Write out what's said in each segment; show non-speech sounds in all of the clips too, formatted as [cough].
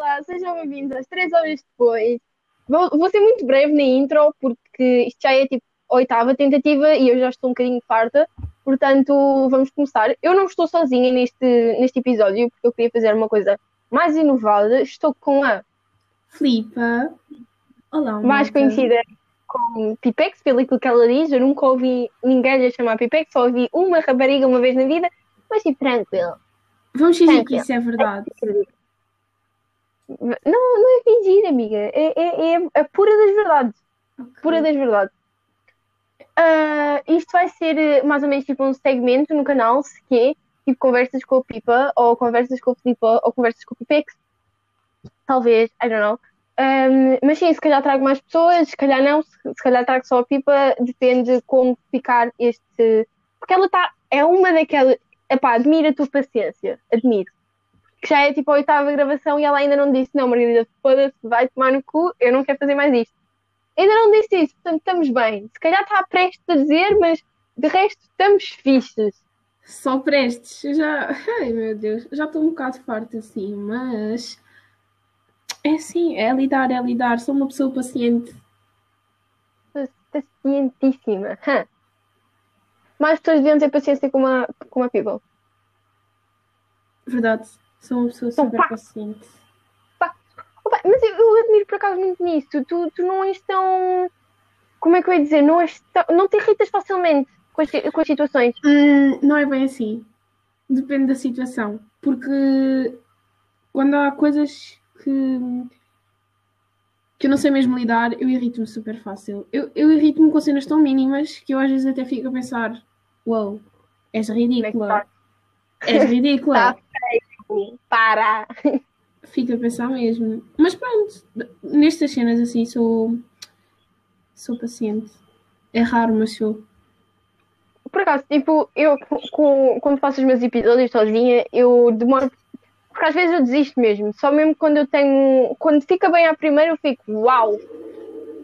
olá, sejam bem-vindos às três horas depois. Vou, vou ser muito breve na intro, porque isto já é tipo a oitava tentativa e eu já estou um bocadinho farta, portanto vamos começar. Eu não estou sozinha neste, neste episódio, porque eu queria fazer uma coisa mais inovada. Estou com a Flipa. Olá, mais conhecida como Pipex, pelo que ela diz. Eu nunca ouvi ninguém lhe chamar Pipex, só ouvi uma rapariga uma vez na vida, mas tipo, tranquilo. Vamos fingir que isso é verdade. Não, não é fingir, amiga. É, é, é a pura das verdades. Pura das verdades. Ah, isto vai ser eh, mais ou menos tipo um segmento no canal, se que é tipo conversas com a Pipa, ou conversas com a Filipa, ou conversas com o Pipex. Talvez, I don't know. Ahm, mas sim, se calhar trago mais pessoas, se calhar não, se, se calhar trago só a Pipa, depende como ficar este. Porque ela está. É uma daquelas. Epá, admiro a tua paciência, admiro. Que já é tipo a oitava gravação e ela ainda não disse: Não, Margarida, foda-se, vai tomar no cu, eu não quero fazer mais isto. Ainda não disse isso, portanto estamos bem. Se calhar está prestes a dizer, mas de resto estamos fixes. Só prestes. Eu já. Ai meu Deus, já estou um bocado farta assim, mas. É assim, é lidar, é lidar. Sou uma pessoa paciente. Pacientíssima. Mais pessoas deviam ter paciência com a, com a People. Verdade. Sou uma pessoa Então, super pá. paciente. Opa, mas eu, eu admiro por acaso muito nisso. Tu, tu não és tão. Como é que eu ia dizer? Não, és tão- não te irritas facilmente com as, com as situações. Hum, não é bem assim. Depende da situação. Porque quando há coisas que, que eu não sei mesmo lidar, eu irrito-me super fácil. Eu, eu irrito-me com cenas tão mínimas que eu às vezes até fico a pensar: Uou, és Como é que ridícula. És ridícula. [laughs] Tá feio. Para! Fico a pensar mesmo. Mas pronto, nestas cenas assim sou. Sou paciente. É raro, mas sou. Por acaso, tipo, eu com, quando faço os meus episódios sozinha, eu demoro. Porque às vezes eu desisto mesmo. Só mesmo quando eu tenho. Quando fica bem à primeira, eu fico, uau!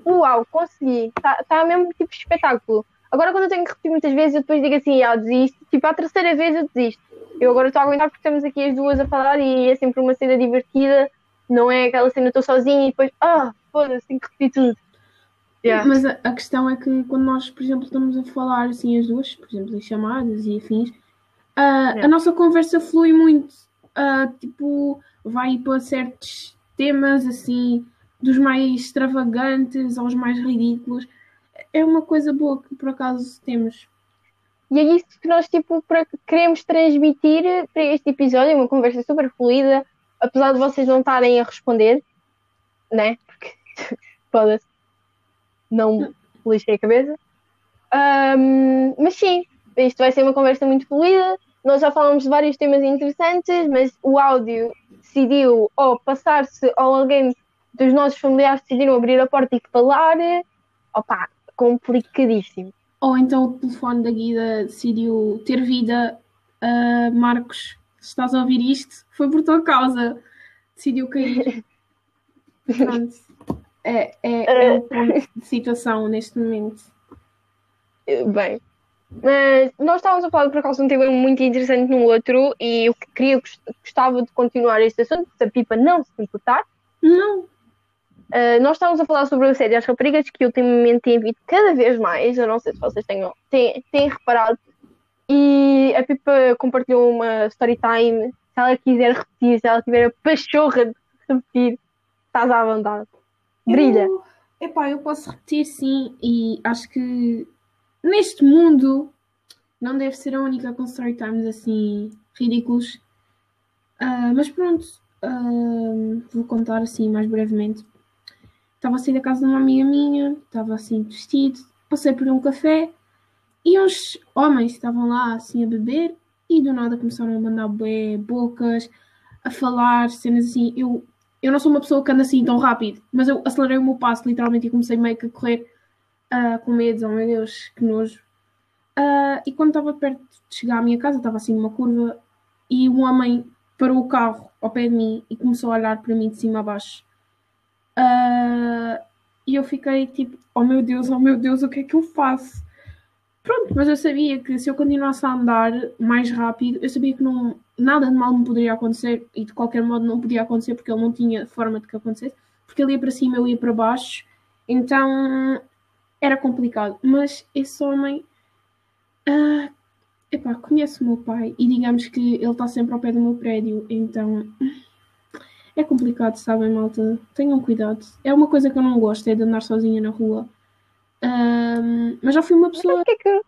Uau, consegui! Está tá mesmo tipo espetáculo. Agora, quando eu tenho que repetir muitas vezes, eu depois digo assim, ah, desisto. Tipo, à terceira vez eu desisto. Eu agora estou a aguentar porque estamos aqui as duas a falar e é sempre uma cena divertida. Não é aquela cena, estou sozinha e depois, ah, foda-se, tenho que repetir tudo. Yeah. Mas a, a questão é que quando nós, por exemplo, estamos a falar assim as duas, por exemplo, em chamadas e afins, ah, Yeah. a nossa conversa flui muito. Ah, tipo, vai para certos temas assim, dos mais extravagantes aos mais ridículos. É uma coisa boa que por acaso temos. E é isso que nós tipo, queremos transmitir para este episódio, uma conversa super fluida, apesar de vocês não estarem a responder, né? Porque [laughs] foda-se, não lixei a cabeça. Ahm, mas sim, isto vai ser uma conversa muito fluida. Nós já falamos de vários temas interessantes, mas o áudio decidiu ou passar-se ou alguém dos nossos familiares decidiram abrir a porta e falar. Opa, complicadíssimo. Ou então o telefone da Guida decidiu ter vida. Ah, Marcos, se estás a ouvir isto, foi por tua causa. Decidiu cair. [laughs] Pronto. É, é, é o ponto de situação neste momento. Bem, mas nós estávamos a falar por acaso de um tema muito interessante no outro e eu que queria, gostava de continuar este assunto, se a Pipa não se importar. Não, Uh, nós estávamos a falar sobre o assédio às raparigas que ultimamente tem havido cada vez mais, eu não sei se vocês tenham, têm, têm reparado, e a Pipa compartilhou uma story time, se ela quiser repetir, se ela tiver a pachorra de repetir, estás à vontade. Brilha. Eu, epá, eu posso repetir sim, e acho que neste mundo não deve ser a única com story times assim ridículos. Ah, mas pronto, ah, vou contar assim mais brevemente. Estava a sair da casa de uma amiga minha, estava assim vestido, passei por um café e uns homens estavam lá assim a beber e do nada começaram a mandar bué, bocas, a falar, cenas assim. Eu, eu não sou uma pessoa que anda assim tão rápido, mas eu acelerei o meu passo literalmente e comecei meio que a correr ah, com medo, oh meu Deus, que nojo. Ah, e quando estava perto de chegar à minha casa, estava assim numa curva e um homem parou o carro ao pé de mim e começou a olhar para mim de cima a baixo. Ah, e eu fiquei tipo, oh meu Deus, oh meu Deus, o que é que eu faço? Pronto, Mas eu sabia que se eu continuasse a andar mais rápido, eu sabia que não, nada de mal me poderia acontecer e de qualquer modo não podia acontecer porque ele não tinha forma de que acontecesse, porque ele ia para cima, eu ia para baixo, então era complicado. Mas esse homem, uh, epá, conhece o meu pai e digamos que ele está sempre ao pé do meu prédio, então é complicado, sabem, malta? Tenham cuidado. É uma coisa que eu não gosto, é de andar sozinha na rua. Um, mas já fui uma pessoa. Mas sabes o que é que,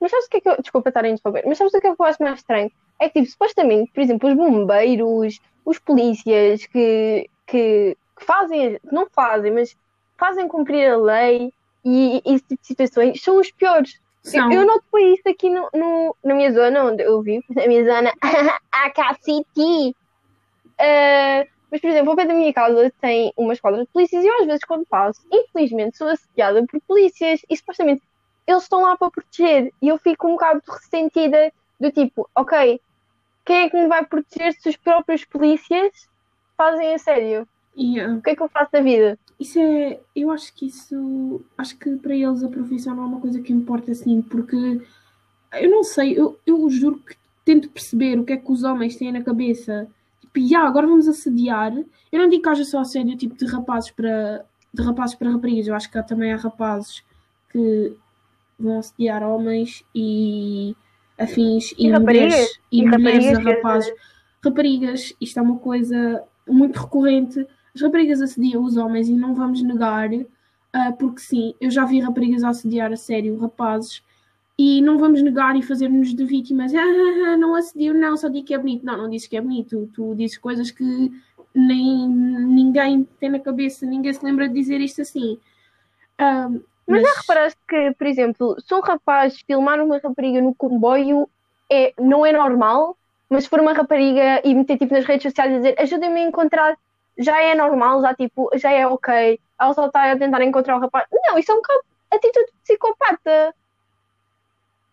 mas sabes o que, é que eu. Desculpa estar a interromper, mas sabes o que é que eu acho mais estranho? É que, tipo, supostamente, por exemplo, os bombeiros, os polícias que, que, que fazem, não fazem, mas fazem cumprir a lei e, e esse tipo de situações são os piores. Eu, eu noto isso aqui no, no, na minha zona onde eu vivo, [laughs] na minha zona [laughs] AKCT. Uh, mas, por exemplo, ao pé da minha casa tem uma esquadra de polícias e eu, às vezes, quando passo, infelizmente, sou assediada por polícias e supostamente eles estão lá para proteger. E eu fico um bocado ressentida do tipo, ok, quem é que me vai proteger se os próprios polícias fazem a sério? Yeah. O que é que eu faço da vida? Isso é. Eu acho que isso. Acho que para eles a profissão não é uma coisa que importa assim, porque eu não sei, eu, eu juro que tento perceber o que é que os homens têm na cabeça tipo, yeah, agora vamos assediar. Eu não digo que haja só assédio tipo de rapazes para de rapazes para raparigas, eu acho que há também há rapazes que vão assediar homens e afins e, e mulheres e, e mulheres a rapazes. Raparigas, isto é uma coisa muito recorrente. As raparigas assediam os homens e não vamos negar, uh, porque sim, eu já vi raparigas assediar a sério rapazes e não vamos negar e fazer-nos de vítimas. Ah, ah, ah, não assediu, não, só digo que é bonito. Não, não disse que é bonito. Tu dizes coisas que nem ninguém tem na cabeça, ninguém se lembra de dizer isto assim. Um, mas... mas já reparaste que, por exemplo, se um rapaz filmar uma rapariga no comboio é, não é normal, mas se for uma rapariga e meter tipo nas redes sociais a dizer ajudem-me a encontrar, já é normal, já tipo, já é ok. Ela só está a tentar encontrar o rapaz. Não, isso é um bocado atitude de psicopata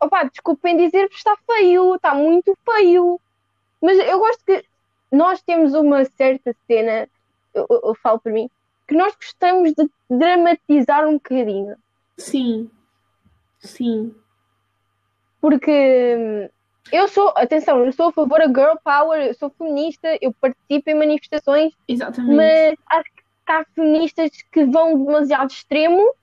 opá, desculpem dizer-vos, está feio, está muito feio. Mas eu gosto que nós temos uma certa cena, eu, eu, eu falo por mim, que nós gostamos de dramatizar um bocadinho. Sim, sim. Porque hum, eu sou, atenção, eu sou a favor da girl power, eu sou feminista, eu participo em manifestações, Exatamente. mas acho que há feministas que vão demasiado extremo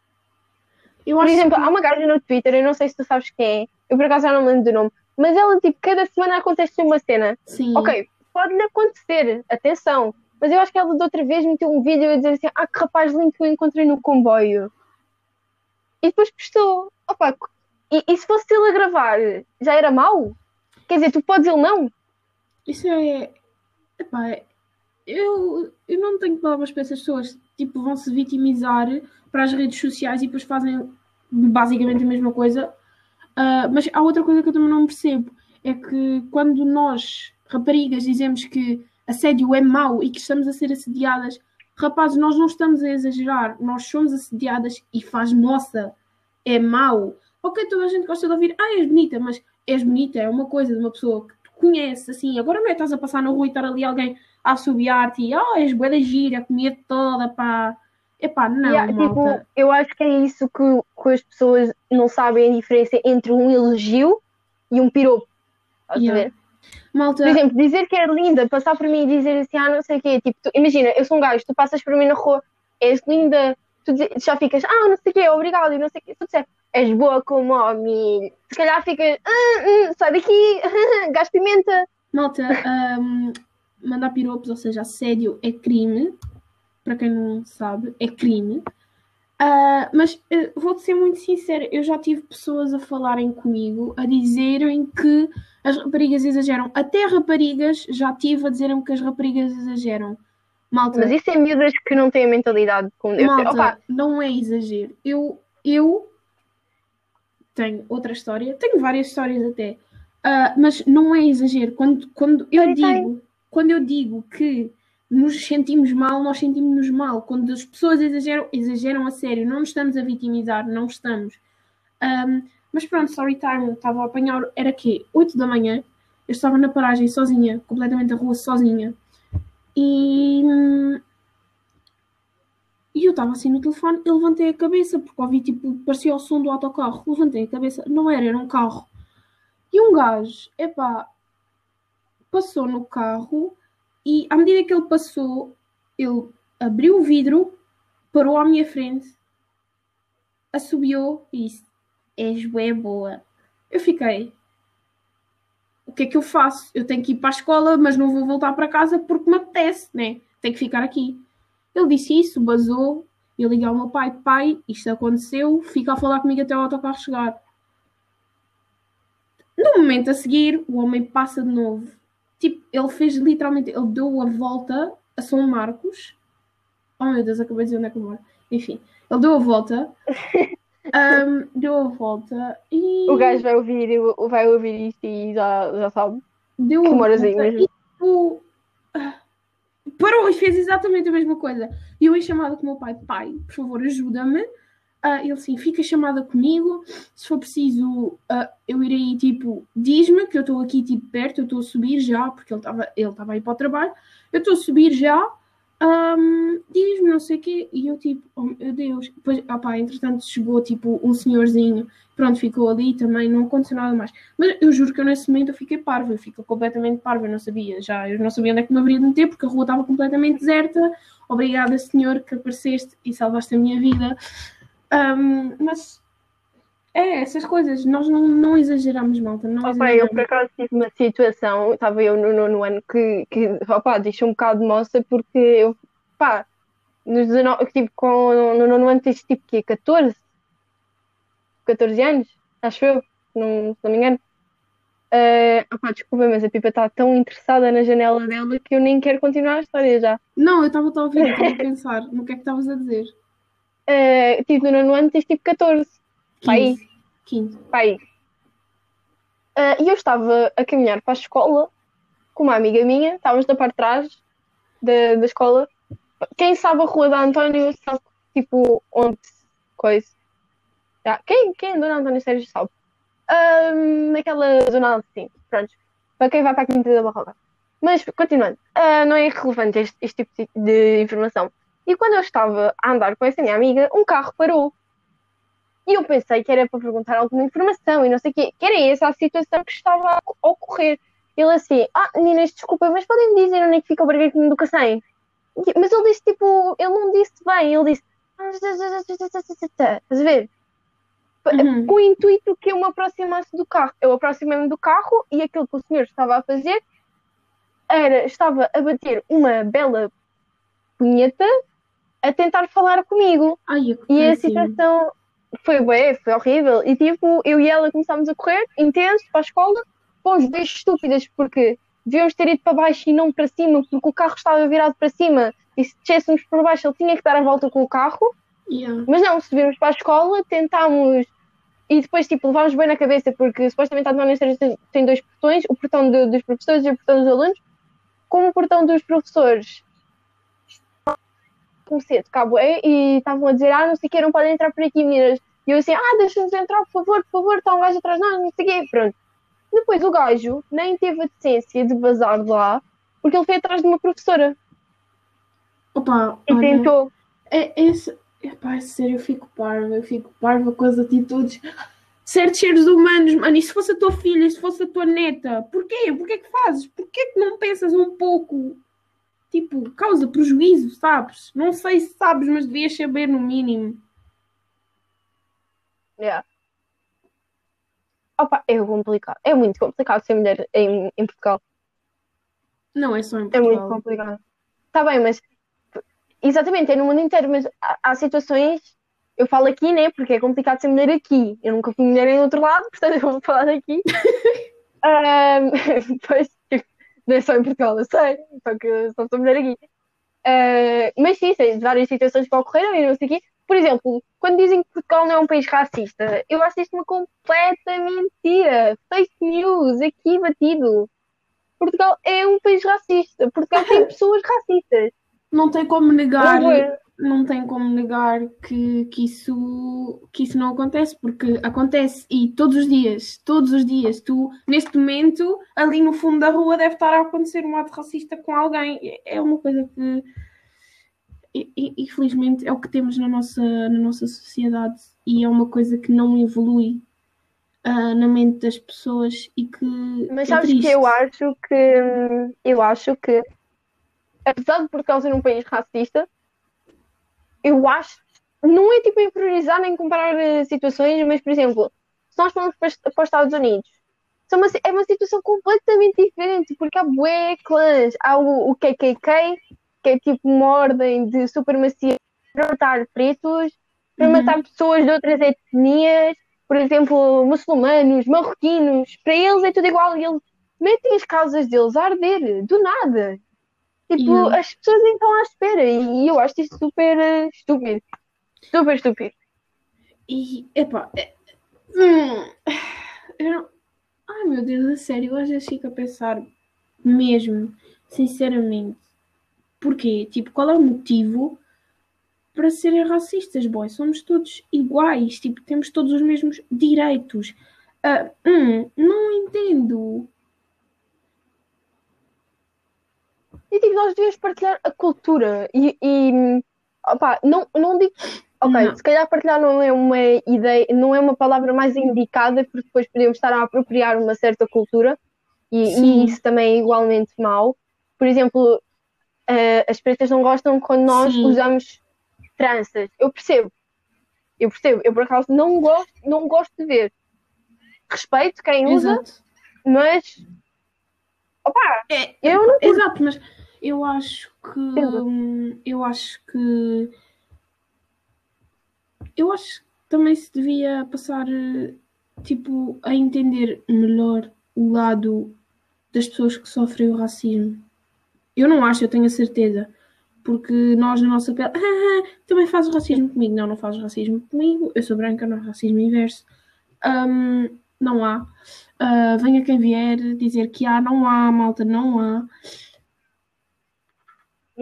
eu Por exemplo, que... há uma gaja no Twitter, eu não sei se tu sabes quem é, eu por acaso já não lembro do nome, mas ela, tipo, cada semana acontece uma cena. Sim. Ok, pode-lhe acontecer, atenção, mas eu acho que ela de outra vez meteu um vídeo a dizer assim: ah, que rapaz lindo que eu encontrei no comboio. E depois postou. Opa, e, e se fosse ele a gravar, já era mau? Quer dizer, tu podes ele não? Isso é. Epá, eu, eu não tenho palavras para essas pessoas. Tipo, vão se vitimizar para as redes sociais e depois fazem basicamente a mesma coisa. Uh, mas há outra coisa que eu também não percebo: é que quando nós, raparigas, dizemos que assédio é mau e que estamos a ser assediadas, rapazes, nós não estamos a exagerar, nós somos assediadas e faz moça, é mau. Ok, toda a gente gosta de ouvir, ah, és bonita, mas és bonita, é uma coisa de uma pessoa que tu conheces, assim, agora não é estás a passar na rua e estar ali alguém a assobiar-te e, oh, és boa da gira, comia toda, pá, Epá, não, yeah, tipo, eu acho que é isso que, que, as pessoas não sabem a diferença entre um elogio e um piropo. Estás yeah. a ver? Malta... Por exemplo, dizer que é linda, passar por mim e dizer assim, ah, não sei o quê. Tipo, tu, imagina, eu sou um gajo, tu passas por mim na rua, és linda, tu já ficas, ah, não sei o quê, obrigado, e não sei o quê. Se tu disser, és boa como homem, se calhar ficas, ah, ah, sai daqui, [laughs] gás pimenta. Malta, [laughs] um, mandar piropos, ou seja, assédio é crime para quem não sabe, é crime. Uh, mas uh, vou-te ser muito sincera, eu já tive pessoas a falarem comigo, a dizerem que as raparigas exageram. Até raparigas já tive a dizerem que as raparigas exageram. Malta, mas isso é miúdas que não têm a mentalidade como deve Malta, Opa. não é exagero. Eu, eu tenho outra história, tenho várias histórias até, uh, mas não é exagero. Quando, quando eu digo, quando eu digo que nos sentimos mal, nós sentimos-nos mal. Quando as pessoas exageram, exageram a sério, não nos estamos a vitimizar, não estamos. Um, mas pronto, story time, estava a apanhar, era quê? 8 da manhã, eu estava na paragem sozinha, completamente a rua sozinha. E, e eu estava assim no telefone e levantei a cabeça, porque ouvi tipo, parecia o som do autocarro. Levantei a cabeça, não era, era um carro. E um gajo, epá, passou no carro e à medida que ele passou, ele abriu o vidro, parou à minha frente, assobiou e disse: És bué boa. Eu fiquei. O que é que eu faço? Eu tenho que ir para a escola, mas não vou voltar para casa porque me apetece, né? Tenho que ficar aqui. Ele disse isso, basou. Eu liguei ao meu pai: Pai, isto aconteceu, fica a falar comigo até o autocarro chegar. No momento a seguir, o homem passa de novo. Tipo, ele fez literalmente, ele deu a volta a São Marcos. Oh meu Deus, acabei de dizer onde é que eu moro. Enfim, ele deu a volta. [laughs] um, deu a volta e. O gajo vai ouvir, vai ouvir isto e já, já sabe. Deu Que a volta moras aí mesmo. e tipo, parou e fez exatamente a mesma coisa. E eu em chamada com o meu pai, pai, por favor, ajuda-me. Ah, ele assim, fica chamada comigo. Se for preciso, ah, eu irei, tipo, diz-me que eu estou aqui, tipo, perto, eu estou a subir já, porque ele estava ele estava a ir para o trabalho. Eu estou a subir já. ahm, diz-me, não sei o quê. E eu, tipo, oh meu Deus. Depois, ah entretanto, chegou, tipo, um senhorzinho. Pronto, ficou ali também, não aconteceu nada mais. Mas eu juro que eu nesse momento eu fiquei parva, eu fiquei completamente parva, eu não sabia já, eu não sabia onde é que me haveria de meter, porque a rua estava completamente deserta. Obrigada, senhor, que apareceste e salvaste a minha vida. Ahm, mas é, essas coisas, nós não, não exageramos, malta. Não Opa, eu exageramos. por acaso tive uma situação, estava eu no nono ano que, que opa, deixou um bocado de moça porque eu, pá, nos 19, tipo, com, no nono ano tens tipo quê? 14? 14 anos, acho eu, não, se não me engano. Ah, opá, desculpa, mas a Pipa está tão interessada na janela dela que eu nem quero continuar a história já. Não, eu estava a ouvir, eu estava a pensar no que é que estavas a dizer. Ah, tipo, no nono ano tens tipo 14, pá, aí. 15. 15. Pá, aí. Ah, e eu estava a caminhar para a escola com uma amiga minha, estávamos na parte de trás da, da escola. Quem sabe a Rua da António sabe, tipo, onde, coisa. Já. Quem, quem andou na António Sérgio sabe. Ahm, naquela zona assim, pronto. Para quem vai para a Quinta da Barroca. Mas, continuando, ah, não é irrelevante este, este tipo de, de informação. E quando eu estava a andar com essa minha amiga, um carro parou. E eu pensei que era para perguntar alguma informação e não sei o quê, que era essa a situação que estava a ocorrer. Ele assim, ah, meninas, desculpa, mas podem me dizer onde é que fica o Barbeiro do Cacém? Mas ele disse tipo, ele não disse bem, ele disse, estás a ver? Uhum. Com o intuito que eu me aproximasse do carro. Eu aproximei-me do carro e aquilo que o senhor estava a fazer era, estava a bater uma bela punheta a tentar falar comigo. Ai, E a situação foi bué, foi horrível. E tipo, eu e ela começámos a correr, intenso, para a escola, fomos bem estúpidas, porque devíamos ter ido para baixo e não para cima, porque o carro estava virado para cima. E se descêssemos por baixo, ele tinha que dar a volta com o carro. Yeah. Mas não, subimos para a escola, tentámos. E depois, tipo, levámos bem na cabeça, porque supostamente a Advana tem, tem dois portões: o portão de- dos professores e o portão dos alunos. Como o portão dos professores comecei a tocar bué e estavam a dizer, ah, não sei o que, não podem entrar por aqui, meninas. E eu assim, ah, deixa-nos entrar, por favor, por favor, está um gajo atrás de nós, não sei o quê, pronto. Depois o gajo nem teve a decência de vazar de lá, porque ele foi atrás de uma professora Opa, e olha, tentou. é, esse, epá, é sério, eu fico parva, eu fico parva com as atitudes. Certos seres humanos, mano, e se fosse a tua filha, e se fosse a tua neta, porquê? Porquê que fazes? Porquê que não pensas um pouco? Tipo, causa prejuízo, sabes? Não sei se sabes, mas devias saber no mínimo. Yeah. Opa, é complicado, é muito complicado ser mulher em, em Portugal. Não é só em É muito Portugal. complicado. Está bem, mas exatamente, é no mundo inteiro, mas há, há situações, eu falo aqui, né? Porque é complicado ser mulher aqui. Eu nunca fui mulher em outro lado, [laughs] portanto eu vou falar daqui. [laughs] Ahm, [laughs] pois, não é só em Portugal, eu sei, só que só sou mulher aqui. Ah, mas sim, sei de várias situações que ocorreram e não sei o quê. Por exemplo, quando dizem que Portugal não é um país racista, eu acho isto uma completa mentira. Fake news, aqui batido. Portugal é um país racista. Portugal tem [laughs] pessoas racistas. Não tem como negar? Não tem como negar que, que isso, que isso não acontece, porque acontece e todos os dias, todos os dias, tu, neste momento, ali no fundo da rua deve estar a acontecer um ato racista com alguém. É uma coisa que infelizmente é o que temos na nossa, na nossa sociedade e é uma coisa que não evolui uh, na mente das pessoas e que. Mas é sabes triste. que eu acho que eu acho que apesar de Portugal ser um país racista, eu acho não é tipo inferiorizar nem comparar uh, situações, mas por exemplo, se nós formos para, para os Estados Unidos, uma, é uma situação completamente diferente, porque há bué clãs, há o, o KKK, que é tipo uma ordem de supremacia para matar pretos, para Uhum. matar pessoas de outras etnias, por exemplo, muçulmanos, marroquinos, para eles é tudo igual e eles metem as casas deles a arder, do nada. Tipo, Yeah. as pessoas estão à espera e eu acho isto super eh, estúpido. Super estúpido. E, epá, é- hum, eu não- ai meu Deus, a sério, eu às vezes fico a pensar mesmo, sinceramente, porquê? Tipo, qual é o motivo para serem racistas, boy? Somos todos iguais, tipo, temos todos os mesmos direitos. Ah, hum, não entendo. E tipo, nós devíamos partilhar a cultura e, e opá, não, não digo. Ok, Não. se calhar partilhar não é uma ideia, não é uma palavra mais indicada, porque depois podemos estar a apropriar uma certa cultura e, e isso também é igualmente mau. Por exemplo, eh, as pretas não gostam quando nós Sim. usamos tranças. Eu percebo. Eu percebo. Eu por acaso não gosto, não gosto de ver. Respeito quem usa, Exato. mas opá, É, eu não Exato, mas eu acho que eu acho que eu acho que também se devia passar eh, tipo a entender melhor o lado das pessoas que sofrem o racismo. Eu não acho, eu tenho a certeza. Porque nós na nossa pele "Ah, [laughs] também fazes racismo comigo. Não, não fazes racismo comigo. Eu sou branca, não é racismo inverso. Hum, não há. Ah, venha quem vier dizer que há, não há, malta, não há.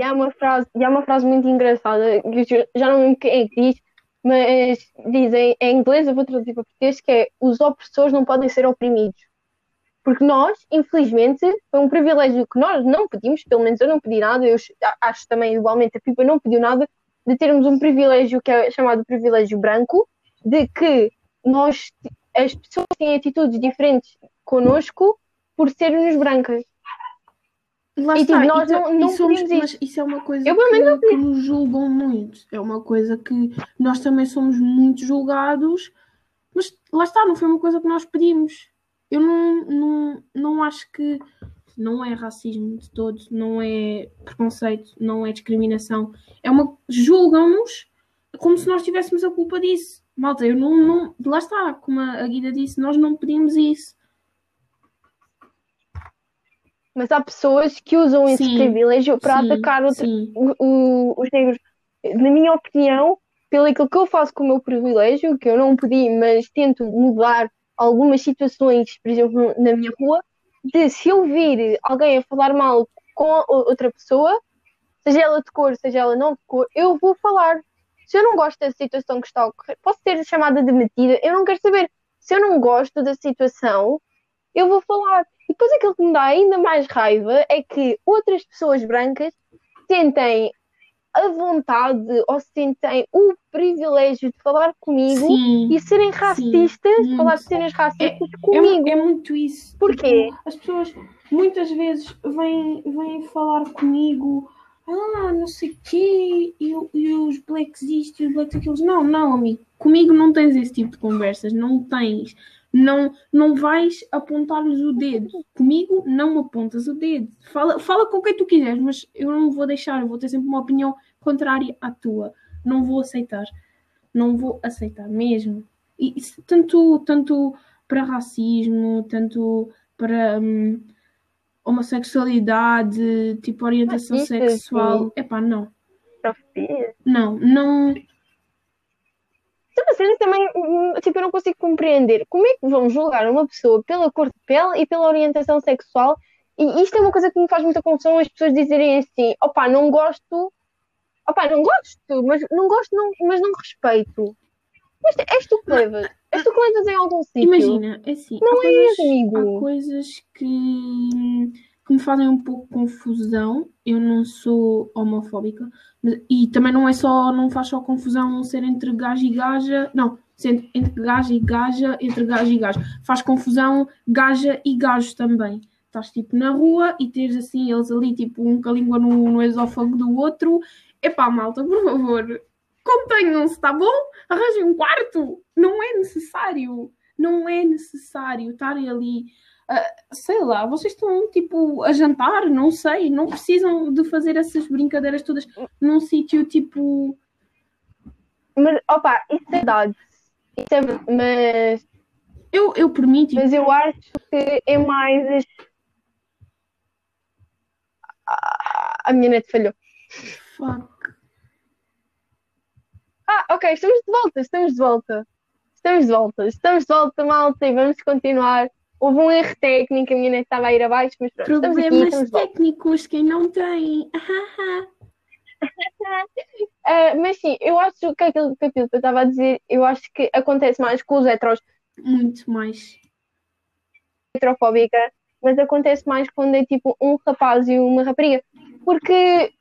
E há uma frase, e há uma frase muito engraçada, que já- não lembro quem é que diz, mas dizem em inglês, eu vou traduzir para português, que é os opressores não podem ser oprimidos. Porque nós, infelizmente, foi um privilégio que nós não pedimos, pelo menos eu não pedi nada, eu acho também igualmente a Pipa não pediu nada, de termos um privilégio que é chamado privilégio branco, de que nós, as pessoas têm atitudes diferentes connosco por sermos brancas. Lá E, está, tipo, nós e, não- não somos, mas isso é uma coisa Eu, que, que nos julgam muito. É uma coisa que nós também somos muito julgados, mas lá está, não foi uma coisa que nós pedimos. Eu não, não, não acho que não é racismo de todo, não é preconceito, não é discriminação. É uma. julgam-nos como se nós tivéssemos a culpa disso. Malta, eu não, não. Lá está, como a Guida disse, nós não pedimos isso. Mas há pessoas que usam esse Sim, privilégio para sim, atacar sim. o- o- os negros. Na minha opinião, pelo aquilo que eu faço com o meu privilégio, que eu não pedi, mas tento mudar algumas situações, por exemplo, na minha rua, de se eu vir alguém a falar mal com outra pessoa, seja ela de cor, seja ela não de cor, eu vou falar. Se eu não gosto da situação que está a ocorrer, posso ser chamada de metida, eu não quero saber. Se eu não gosto da situação, eu vou falar. E depois aquilo que me dá ainda mais raiva é que outras pessoas brancas tentem a vontade ou sentem o privilégio de falar comigo Sim. e serem racistas, muito. falar de cenas racistas É, comigo. é muito isso. Porquê? Tipo, as pessoas muitas vezes vêm, vêm falar comigo, ah, não sei o quê, e, e os blacks isto e os blacks aquilo. Não, não, amigo. Comigo não tens esse tipo de conversas. Não tens. Não, não vais apontar-lhes o dedo. Comigo não apontas o dedo. Fala, fala com quem tu quiseres, mas eu não vou deixar. Eu vou ter sempre uma opinião contrária à tua. Não vou aceitar. Não vou aceitar mesmo. E isso tanto, tanto para racismo, tanto para hum, homossexualidade, tipo orientação sexual. Epá, não. Profecia. Não, não. Então, a cena também, hum, tipo, eu não consigo compreender como é que vão julgar uma pessoa pela cor de pele e pela orientação sexual. E isto é uma coisa que me faz muita confusão as pessoas dizerem assim, opá, não gosto, opá, não gosto, mas não gosto, não, mas não respeito. Mas és tu que levas, és tu que levas em algum sítio. Imagina, é assim, Não há coisas, amigo. há coisas que, que me fazem um pouco confusão. Eu não sou homofóbica. Mas, e também não é só, não faz só confusão ser entre gajo e gaja. Não, ser entre gaja e gaja, entre gajo e gajo. Faz confusão gaja e gajo também. Estás tipo na rua e tens assim eles ali, tipo, um com a língua no, no esófago do outro. Epá, malta, por favor, contenham-se, tá bom? Arranjem um quarto. Não é necessário. Não é necessário estarem ali. Uh, sei lá, vocês estão tipo a jantar, não sei, não precisam de fazer essas brincadeiras todas num sítio tipo. Mas, opa, isso é verdade. Isso é, mas. Eu, eu permito. Mas eu acho que é mais. Ah, a minha net falhou. Fuck. Ah, ok, estamos de volta, estamos de volta. Estamos de volta, estamos de volta, malta, e vamos continuar. Houve um erro técnico, a minha net estava a ir abaixo, mas pronto, aqui, Problemas volta. técnicos, quem não tem. [laughs] Ah, mas sim, eu acho que aquilo, que aquilo que eu estava a dizer, eu acho que acontece mais com os heteros Muito mais. heterofóbica, mas acontece mais quando é tipo um rapaz e uma rapariga. Porque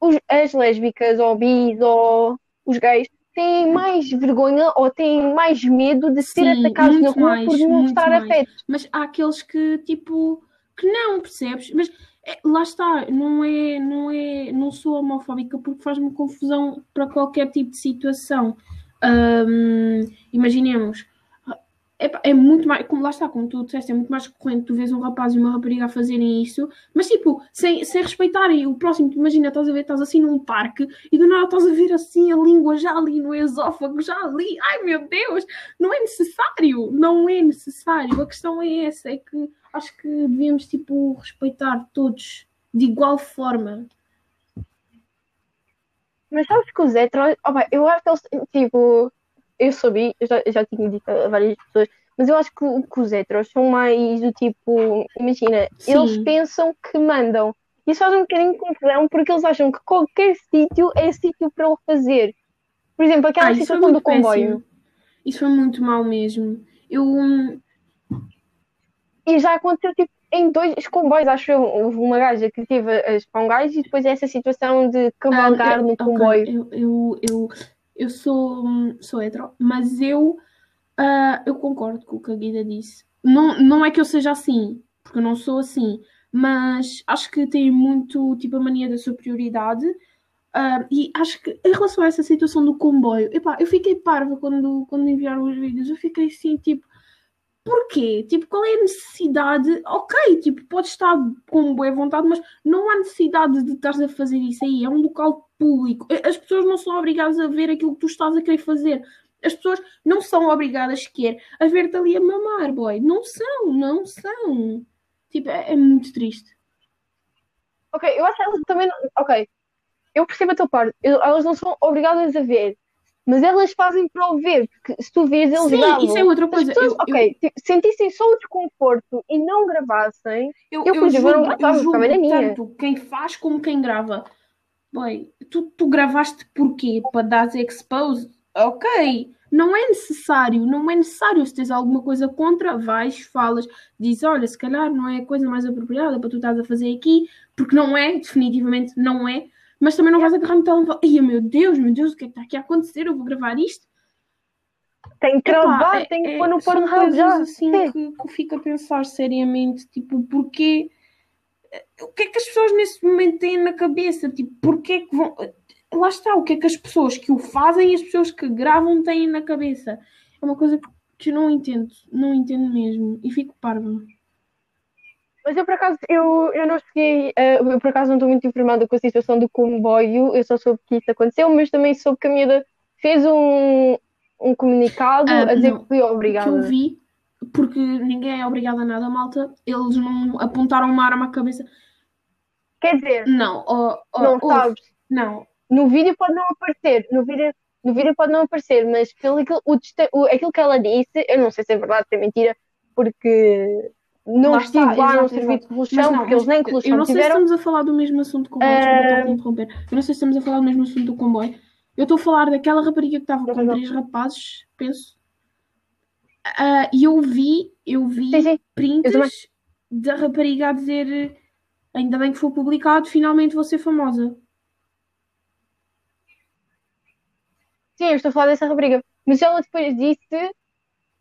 os- as lésbicas ou bis ou os gays têm mais vergonha ou têm mais medo de ser Sim, atacados na rua mais, por mostrar afeto. Mas há aqueles que, tipo, que não, percebes? Mas é, lá está, não é, não é, não sou homofóbica porque faz-me confusão para qualquer tipo de situação. Ahm, imaginemos, é, é muito mais, como lá está, como tu disseste, é muito mais recorrente tu vês um rapaz e uma rapariga a fazerem isso, mas tipo, sem, sem respeitarem o próximo, tu imagina, estás a ver, estás assim num parque e do nada estás a ver assim a língua já ali no esófago, já ali, ai meu Deus, não é necessário, não é necessário. A questão é essa, é que acho que devíamos tipo respeitar todos de igual forma. Mas sabes que os heteros, opa, eu acho que eles, tipo, eu soube, eu já, eu já tinha dito a várias pessoas, mas eu acho que, que os heteros são mais do tipo, imagina, Sim. eles pensam que mandam. Isso faz um bocadinho de confusão porque eles acham que qualquer sítio é sítio para o fazer. Por exemplo, aquela Ah, situação do comboio. péssimo. Isso foi muito mal mesmo. Eu, hum, E já aconteceu tipo, em dois comboios, acho eu. Houve uma gaja que teve a chupar um gajo e depois essa situação de cavalgar Ah, no ok, comboio. Eu, eu, eu, eu sou, sou hetero, mas eu, ah, eu concordo com o que a Guida disse. Não, não é que eu seja assim, porque eu não sou assim, mas acho que tem muito tipo a mania da superioridade. ah, e acho que em relação a essa situação do comboio, epá, eu fiquei parva quando, quando enviaram os vídeos. Eu fiquei assim, tipo, porquê? Tipo, qual é a necessidade? Ok, tipo, podes estar com boa vontade, mas não há necessidade de estares a fazer isso aí. É um local público. As pessoas não são obrigadas a ver aquilo que tu estás a querer fazer. As pessoas não são obrigadas sequer a ver-te ali a mamar, boy. Não são, não são. Tipo, é, é muito triste. Ok, eu acho que elas também. não- Ok, eu percebo a tua parte. Eu- elas não são obrigadas a ver, mas elas fazem para o ver, porque se tu vês, eles Sim, gravam. isso é outra as coisa. pessoas, Eu- eu- ok, tipo, sentissem só o desconforto e não gravassem, Eu, Eu, eu eu julgo, eu julgo minha. tanto quem faz como quem grava. Boy, tu, tu gravaste porquê? Para dar expose? Ok, não é necessário, não é necessário. Se tens alguma coisa contra, vais, falas, dizes, olha, se calhar não é a coisa mais apropriada para tu estás a fazer aqui, porque não é, definitivamente não é, mas também não vais agarrar no telemóvel. Ai, meu Deus, meu Deus, o que é que está aqui a acontecer? Eu vou gravar isto? tem que gravar, é- tem que é- pôr no Pornhub já. assim Sim. que, que eu fico a pensar seriamente, tipo, porquê? O que é que as pessoas nesse momento têm na cabeça? Tipo, porquê que vão. Lá está, o que é que as pessoas que o fazem e as pessoas que gravam têm na cabeça? É uma coisa que eu não entendo, não entendo mesmo, e fico parva. Mas eu por acaso, eu, eu não cheguei, eh, eu por acaso não estou muito informada com a situação do comboio, eu só soube que isso aconteceu, mas também soube que a miúda fez um, um comunicado Ah, a dizer não. que foi O que eu obrigada. vi, porque ninguém é obrigado a nada, malta, eles não apontaram uma arma à cabeça. Quer dizer, Não, ó, ó, não sabes, não, no vídeo pode não aparecer, no vídeo, no vídeo pode não aparecer, mas pelo aquilo, o, o- aquilo que ela disse, eu não sei se é verdade, se é mentira, porque não Lá estive está, lá no exato, serviço de não, porque eles nem eu colusão não sei se tiveram. estamos a falar do mesmo assunto do comboio. Te interromper. Eu não sei se estamos a falar do mesmo assunto do comboio. Eu estou a falar daquela rapariga que estava Não, com não. três rapazes, penso. Ah, E eu vi, eu vi Sim, sim, eu prints da rapariga a dizer ainda bem que foi publicado, finalmente vou ser famosa. Sim, eu estou a falar dessa rapariga. Mas ela depois disse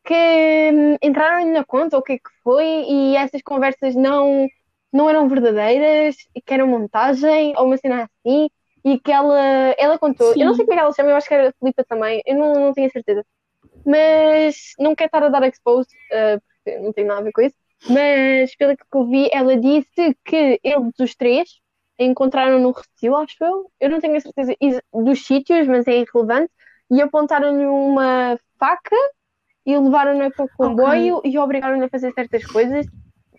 que hum, entraram na conta, ou o que é que foi, e essas conversas não, não eram verdadeiras, e que era montagem, ou uma cena assim, e que ela, ela contou. Sim. Eu não sei como é que ela se chama, eu acho que era a Filipa também, eu não, não tenho certeza. Mas não quero estar a dar expose, uh, porque não tem nada a ver com isso. Mas pelo que eu vi, ela disse que eles, os três, encontraram no Recio, acho eu. Eu não tenho a certeza dos sítios, mas é irrelevante. E apontaram-lhe uma faca e levaram-na para o comboio e obrigaram-na a fazer certas coisas.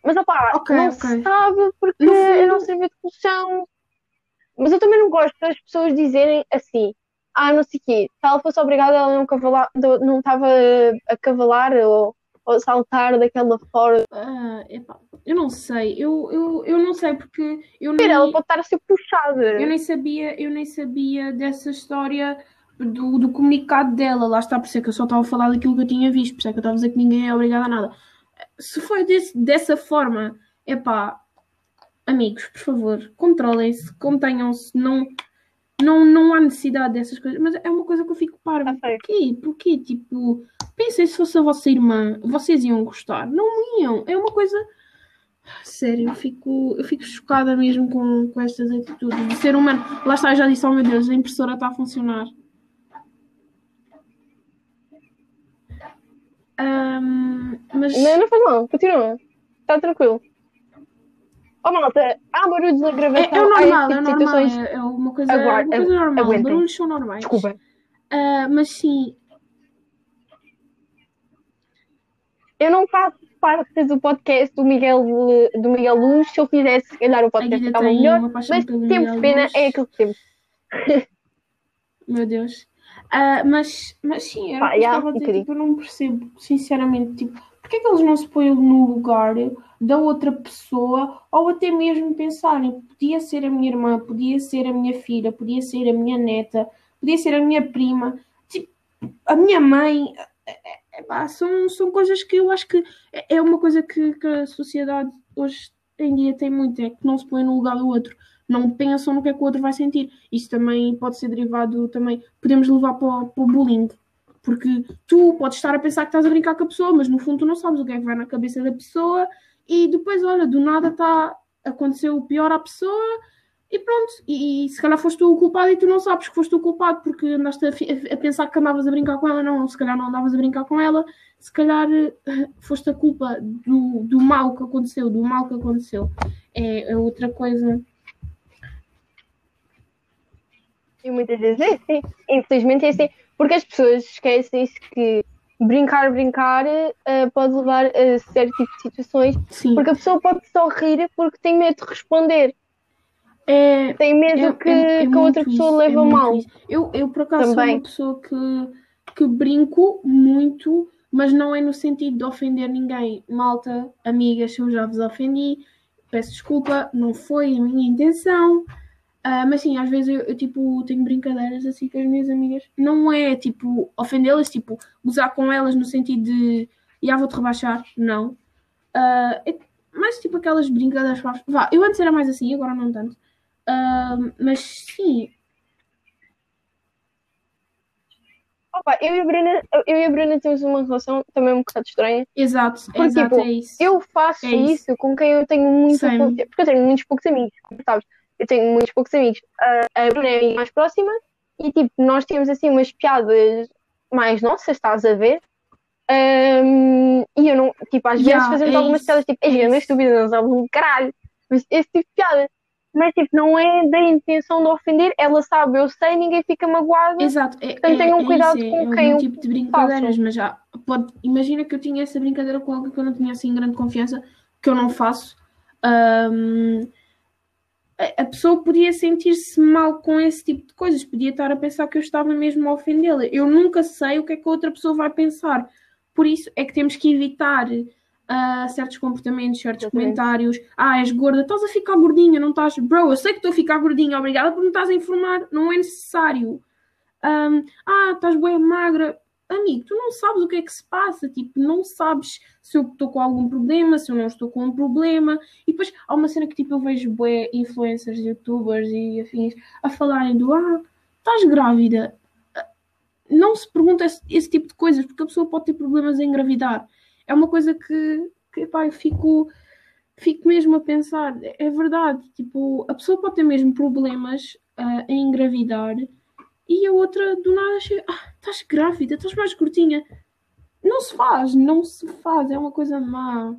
Mas opá, Ok, não ok. se sabe porque era um serviço de colchão. Mas eu também não gosto das pessoas dizerem assim, ah, não sei o quê, se ela fosse obrigada, ela não, cavalar, não estava a cavalar ou, ou saltar daquela forma. Ah, epá, eu não sei, eu, eu, eu não sei porque eu nem, Ela pode estar a ser puxada. eu nem sabia, eu nem sabia dessa história do, do comunicado dela. Lá está, por isso é que eu só estava a falar daquilo que eu tinha visto, por isso é que eu estava a dizer que ninguém é obrigado a nada. Se foi desse, dessa forma, epá, amigos, por favor, controlem-se, contenham-se, não, não, não há necessidade dessas coisas. Mas é uma coisa que eu fico parva. Certo. Porquê? Porquê? Tipo, pensem se fosse a vossa irmã, vocês iam gostar. Não iam. É uma coisa. Sério, eu fico, eu fico chocada mesmo com, com estas atitudes de ser humano. Lá está, eu já disse, oh meu Deus, a impressora está a funcionar. Ahm, mas Não, não faz mal, continua. Está tranquilo. Oh malta, há barulhos na é, gravação. é o há normal, é tipo de normal, situações. é, é uma coisa, Aguar- uma coisa normal. aguentem. Barulhos são normais. Desculpa. Ah, mas sim, Eu não faço parte do podcast do Miguel, do Miguel Luz. Se eu fizesse, se calhar o podcast tem melhor. Mas temos Miguel pena, Luz. é aquilo que temos. Meu Deus. Ah, mas, mas sim, era Pá, o que eu já, estava a dizer. Tipo, eu não percebo, sinceramente, tipo, porque é que eles não se põem no lugar da outra pessoa ou até mesmo pensarem, podia ser a minha irmã, podia ser a minha filha, podia ser a minha neta, podia ser a minha prima, tipo, a minha mãe. É, é, é, são, são coisas que eu acho que é uma coisa que, que a sociedade hoje em dia tem muito, é que não se põe no lugar do outro não pensam no que é que o outro vai sentir. Isso também pode ser derivado também. Podemos levar para para o bullying. Porque tu podes estar a pensar que estás a brincar com a pessoa, mas no fundo tu não sabes o que é que vai na cabeça da pessoa e depois, olha, do nada está aconteceu o pior à pessoa e pronto. E, e se calhar foste tu o culpado e tu não sabes que foste o culpado porque andaste a, fi- a pensar que andavas a brincar com ela. Não, se calhar não andavas a brincar com ela. Se calhar eh, foste a culpa do, do mal que aconteceu, do mal que aconteceu. É, é outra coisa. E muitas vezes é assim. Infelizmente é assim. Porque as pessoas esquecem-se que brincar, brincar eh, pode levar a certo tipo de situações. Sim. Porque a pessoa pode só rir porque tem medo de responder. É, Tem medo é- que, é- é que a outra pessoa isso, é leve muito mal. isso. Eu, eu, por acaso, sou Também. uma pessoa que, que brinco muito, mas não é no sentido de ofender ninguém. Malta, amigas, se eu já vos ofendi, peço desculpa, não foi a minha intenção. Ah, mas sim, às vezes eu, eu, tipo tenho brincadeiras assim com as minhas amigas. Não é tipo ofendê-las, tipo usar com elas no sentido de já vou-te rebaixar, não. Ah, é mais tipo aquelas brincadeiras. Vá, eu antes era mais assim, agora não tanto. Ah, mas sim, Opa, eu e a Bruna, eu e a Bruna temos uma relação também um bocado estranha. exato, Porque, exato, tipo, é isso. Eu faço É isso. isso com quem eu tenho muito pouco. Porque eu tenho muitos poucos amigos, sabes? Eu tenho muitos poucos amigos. A, a Bruna é a minha mais próxima e, tipo, nós temos assim umas piadas mais nossas, estás a ver? Ahm, e eu não, tipo, às vezes Yeah, fazemos é algumas isso, piadas tipo, é é mas isso. estúpida, não sabes um caralho. Mas esse tipo de piadas. Mas, tipo, não é da intenção de ofender, ela sabe, eu sei, ninguém fica magoado. Exato, é, Portanto, é, tenham é cuidado é, com é quem um o tipo de brincadeiras, mas já pode, imagina que eu tinha essa brincadeira com alguém que eu não tinha assim grande confiança, que eu não faço. Ahm, a, pessoa podia sentir-se mal com esse tipo de coisas, podia estar a pensar que eu estava mesmo a ofendê-la. Eu nunca sei o que é que a outra pessoa vai pensar. Por isso é que temos que evitar ah, certos comportamentos, certos Exatamente. comentários. Ah, és gorda, estás a ficar gordinha, não estás. Bro, eu sei que estou a ficar gordinha, obrigada por me estás a informar, não é necessário. Um, ah, estás bem magra. Amigo, tu não sabes o que é que se passa, tipo, não sabes se eu estou com algum problema, se eu não estou com um problema. E depois há uma cena que tipo eu vejo bué influencers, youtubers e afins a falarem do ah, estás grávida. Não se pergunta esse, esse, tipo de coisas, porque a pessoa pode ter problemas em engravidar. É uma coisa que, que pá, eu fico, fico mesmo a pensar, é verdade, tipo, a pessoa pode ter mesmo problemas uh, em engravidar e a outra do nada chega, ah, estás grávida, estás mais curtinha. Não se faz, não se faz, é uma coisa má.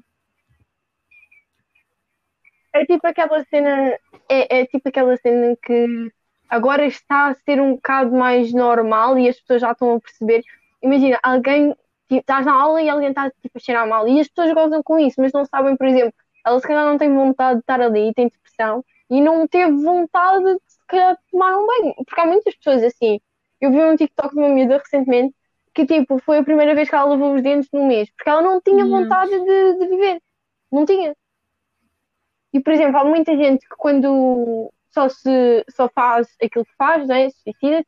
É tipo aquela cena, é, é tipo aquela cena que agora está a ser um bocado mais normal e as pessoas já estão a perceber. Imagina, alguém, tipo, estás na aula e alguém está tipo, a cheirar mal e as pessoas gozam com isso, mas não sabem, por exemplo, ela se calhar não tem vontade de estar ali, tem depressão e não teve vontade de se calhar tomar um banho, porque há muitas pessoas assim. Eu vi um TikTok de uma miúda recentemente que tipo, foi a primeira vez que ela lavou os dentes no mês, porque ela não tinha vontade de, de viver. Não tinha. E, por exemplo, há muita gente que quando só se só faz aquilo que faz, né? Suicida-se.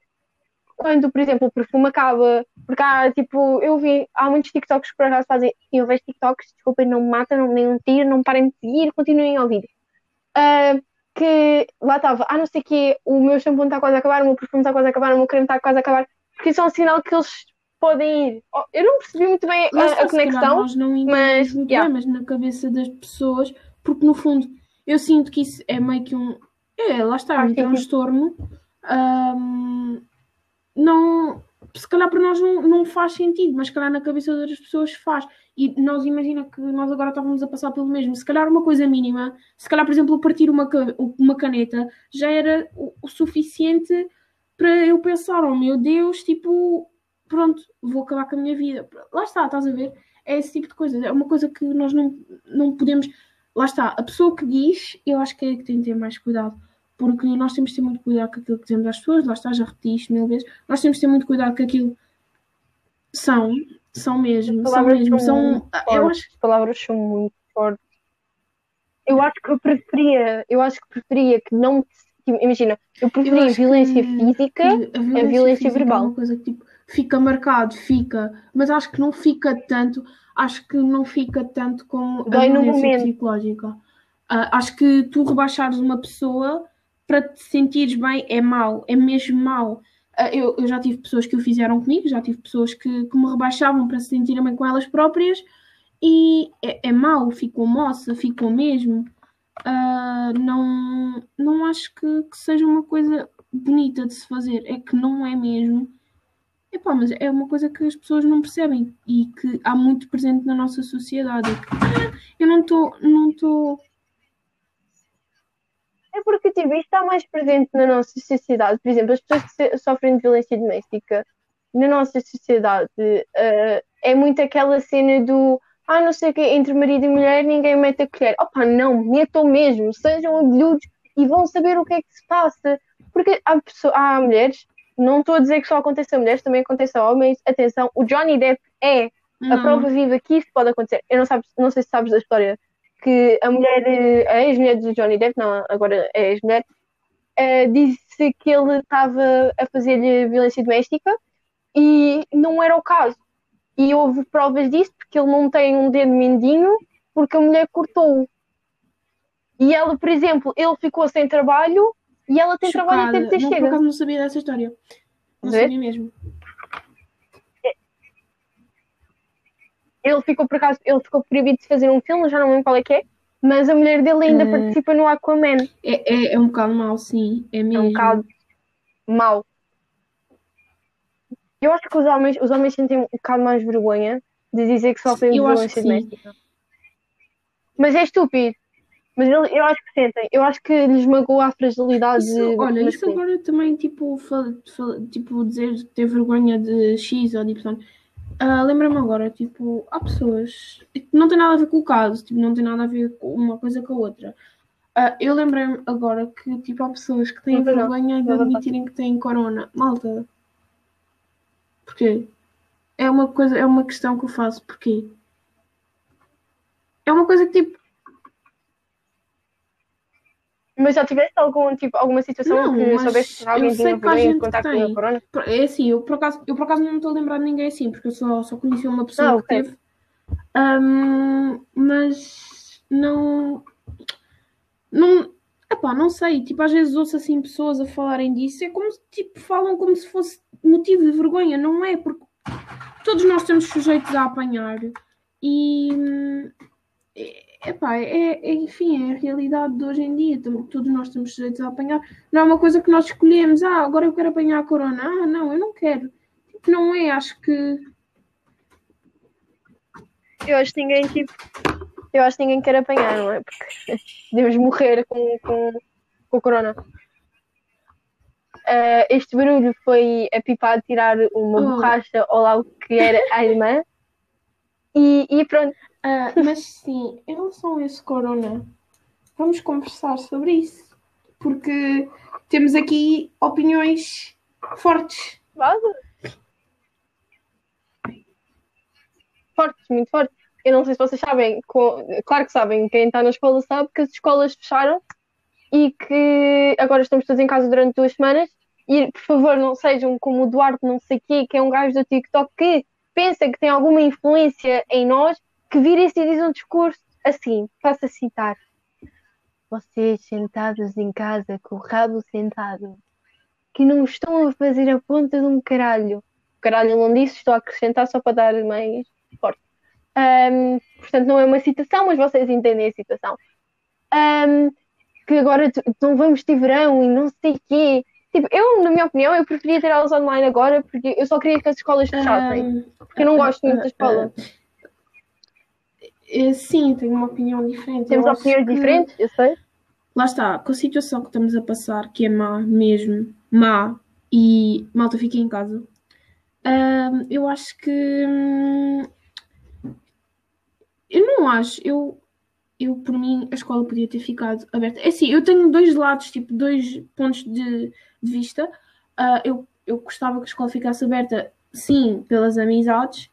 Quando, por exemplo, o perfume acaba, porque há tipo, eu vi, há muitos TikToks que por acaso fazem, e eu vejo TikToks, desculpem, não me matam, não me deem um tiro, não parem de seguir, continuem a ouvir. Uh, que lá estava, ah, não sei o quê, o meu shampoo está quase a acabar, o meu perfume está quase a acabar, o meu creme está quase a acabar, porque isso é um sinal que eles podem ir. Oh, eu não percebi muito bem a, a conexão, nós não mas, muito yeah. bem, mas na cabeça das pessoas, porque no fundo eu sinto que isso é meio que um. É, lá está, Ah, um sim, sim. transtorno. Ahm, não. Se calhar para nós não, não faz sentido, mas se calhar na cabeça das pessoas faz. E nós imagina que nós agora estávamos a passar pelo mesmo. Se calhar uma coisa mínima, se calhar, por exemplo, partir uma, uma caneta já era o, o suficiente para eu pensar, oh meu Deus, tipo, pronto, vou acabar com a minha vida. Lá está, estás a ver? É esse tipo de coisa. É uma coisa que nós não, não podemos. Lá está, a pessoa que diz, eu acho que é que tem de ter mais cuidado. Porque nós temos de ter muito cuidado com aquilo que dizemos às pessoas, lá está, já repeti isto mil vezes. Nós temos de ter muito cuidado com aquilo são, são mesmo, são mesmo. são muito eu acho As palavras são muito fortes. Eu acho que eu preferia, eu acho que preferia que não. tipo, Imagina, eu Eu preferia acho violência que- física. a violência, violência física verbal. É uma coisa que tipo, fica marcado, fica, mas acho que não fica tanto, acho que não fica tanto como a Dói no violência psicológica. Ah, acho que tu rebaixares uma pessoa para te sentires bem é mau, é mesmo mau. Ah, eu, eu já tive pessoas que o fizeram comigo, já tive pessoas que, que me rebaixavam para se sentirem bem com elas próprias e é, é mau, ficou moça, ficou mesmo. Ah, não, não acho que, que seja uma coisa bonita de se fazer, é que não é mesmo. Epá, mas é uma coisa que as pessoas não percebem e que há muito presente na nossa sociedade. Eu não estou, não estou. É porque tipo, isto está mais presente na nossa sociedade. Por exemplo, as pessoas que sofrem de violência doméstica na nossa sociedade eh, é muito aquela cena do ah, não sei o quê, entre marido e mulher ninguém mete a colher. Opa, não, metam mesmo, sejam agulhudos e vão saber o que é que se passa. Porque há, pessoa, há mulheres, não estou a dizer que só acontece a mulheres, também acontece a homens. Atenção, o Johnny Depp é a Não. prova viva que isto pode acontecer. Eu não, não sei se sabes da história que a mulher, a ex-mulher do Johnny Depp, não, agora é ex-mulher, eh, disse que ele estava a fazer-lhe violência doméstica e não era o caso. E houve provas disso, porque ele não tem um dedo mindinho, porque a mulher cortou-o. E ela, por exemplo, ele ficou sem trabalho e ela tem trabalho Chocada. até dizer Não, por chega. acaso não sabia dessa história. Não Vê? sabia mesmo. Ele ficou por acaso, ele ficou proibido de fazer um filme, já não lembro qual é que é, mas a mulher dele ainda Eh, participa no Aquaman. É, é, é um bocado mau, sim. É É mesmo. um bocado mau. Eu acho que os homens, os homens sentem um bocado mais vergonha de dizer que sofrem violência doméstica. Mas é estúpido. Mas eu, eu acho que sentem. Eu acho que lhes magoa a fragilidade Isso, olha, isso agora também, tipo, fal- fal- tipo dizer ter vergonha de X ou de Y. Ah, Lembra-me agora, tipo, há pessoas que não tem nada a ver com o caso, tipo, não tem nada a ver com uma coisa com a outra. Ah, eu lembrei-me agora que, tipo, há pessoas que têm Não, vergonha de não, admitirem que têm corona. Malta, porquê? É uma coisa, é uma questão que eu faço, porquê? É uma coisa que, tipo, Mas já tiveste algum, tipo, alguma situação Não, que soubeste que alguém tinha que de que contacto tem. com a corona? É assim, eu por acaso, eu por acaso não me estou a lembrar de ninguém assim, porque eu só, só conheci uma pessoa Ah, que ok. teve. Ahm, mas não. Não. Epá, não sei. Tipo, às vezes ouço assim pessoas a falarem disso. É como se tipo, falam como se fosse motivo de vergonha. Não é, porque todos nós estamos sujeitos a apanhar. E. hum, é- Epá, é, é, enfim, é a realidade de hoje em dia. Todos nós estamos sujeitos a apanhar. Não é uma coisa que nós escolhemos. Ah, agora eu quero apanhar a corona. Ah, não, eu não quero. Tipo, não é. Acho que. Eu acho que ninguém, tipo, eu acho que ninguém quer apanhar, não é? Porque podemos morrer com, com, com o corona. Ah, este barulho foi a pipa a tirar uma Oh. borracha ao lado que era a irmã. E, e pronto, Ah, mas sim, em relação a esse corona, vamos conversar sobre isso. Porque temos aqui opiniões fortes. vaza. Fortes, muito fortes. Eu não sei se vocês sabem, claro que sabem, quem está na escola sabe que as escolas fecharam e que agora estamos todos em casa durante duas semanas. E por favor, não sejam como o Duarte, não sei quê, que é um gajo do TikTok que pensa que tem alguma influência em nós, que vira-se e diz um discurso assim, faça citar. Vocês sentados em casa com o rabo sentado, que não estão a fazer a ponta de um caralho. Caralho, não disse, estou a acrescentar só para dar mais forte. Ahm, portanto, não é uma citação, mas vocês entendem a citação. Ahm, que agora não vamos ter verão e não sei quê. Tipo, eu, na minha opinião, eu preferia ter aulas online agora porque eu só queria que as escolas fechassem. Ah, Porque eu não gosto muito da escola. Eh, sim, tenho uma opinião diferente. Temos opiniões que- diferentes, eu sei. Lá está, com a situação que estamos a passar, que é má mesmo, má, e malta fica em casa. Eu acho que. hum, eu não acho. Eu, eu, por mim, a escola podia ter ficado aberta. É assim, eu tenho dois lados, tipo, dois pontos de, de vista. Ah, eu, eu gostava que a escola ficasse aberta, sim, pelas amizades,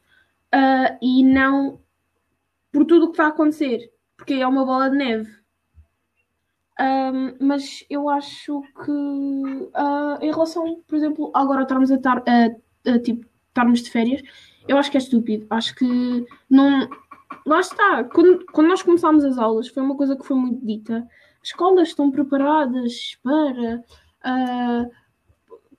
ah, e não por tudo o que a acontecer, porque é uma bola de neve. Um, mas eu acho que ah, em relação, por exemplo, agora estarmos a estar a, a, tipo, estarmos de férias, eu acho que é estúpido. Acho que não. Lá está, quando, quando nós começámos as aulas, foi uma coisa que foi muito dita. As escolas estão preparadas para ah,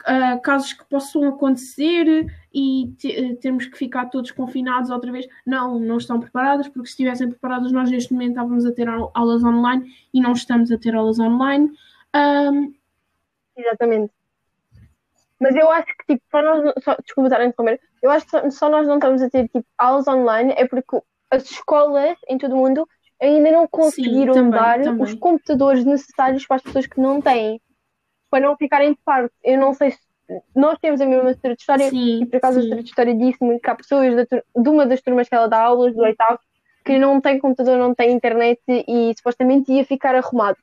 ah, casos que possam acontecer e te- termos que ficar todos confinados outra vez. Não, não estão preparadas, porque se estivessem preparadas, nós neste momento estávamos a ter au- aulas online e não estamos a ter aulas online. Ahm, Exatamente. Mas eu acho que, tipo, só nós, só, desculpa estar a interromper, eu acho que só, nós não estamos a ter, tipo, aulas online é porque as escolas em todo o mundo ainda não conseguiram também, dar também. os computadores necessários para as pessoas que não têm, para não ficarem de parte. Eu não sei se nós temos a mesma história de história sim, e por acaso a sim. história de história disse-me que há pessoas da de uma das turmas que ela dá aulas, do oitavo, que não tem computador, não tem internet e supostamente ia ficar arrumado.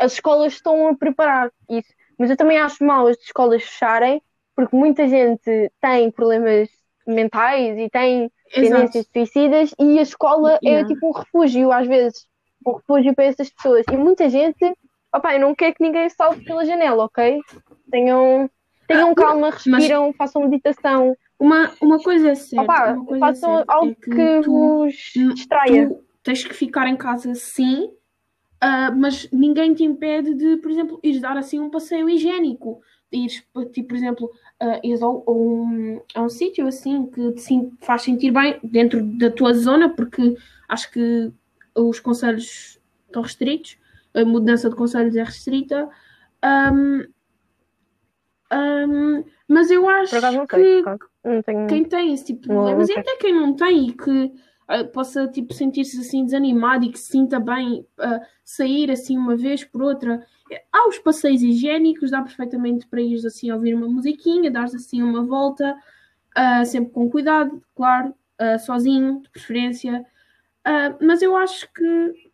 As escolas estão a preparar isso, mas eu também acho mal as escolas fecharem, porque muita gente tem problemas mentais e tem tendências suicidas e a escola é Yeah. tipo um refúgio às vezes, um refúgio para essas pessoas. E muita gente, eu não quero que ninguém salve pela janela, ok? Tenham, tenham Ah, calma, respiram, façam meditação, Uma, uma coisa é certa. opá, uma coisa façam é algo é que, que tu, vos tu distraia. tens que ficar em casa sim, ah, mas ninguém te impede de, por exemplo, ires dar assim um passeio higiênico. Ires, tipo, por exemplo, ah, ires ao- um, a um sítio assim que te faz sentir bem dentro da tua zona, porque acho que os conselhos estão restritos, a mudança de conselhos é restrita. Ahm, ahm, mas eu acho acaso que, tenho. quem tem esse tipo de problemas e até quem não tem e que ah, possa tipo sentir-se assim desanimado e que se sinta bem ah, sair assim uma vez por outra há os passeios higiênicos dá perfeitamente para ir assim ouvir uma musiquinha dar assim uma volta ah, sempre com cuidado claro sozinho de preferência mas eu acho que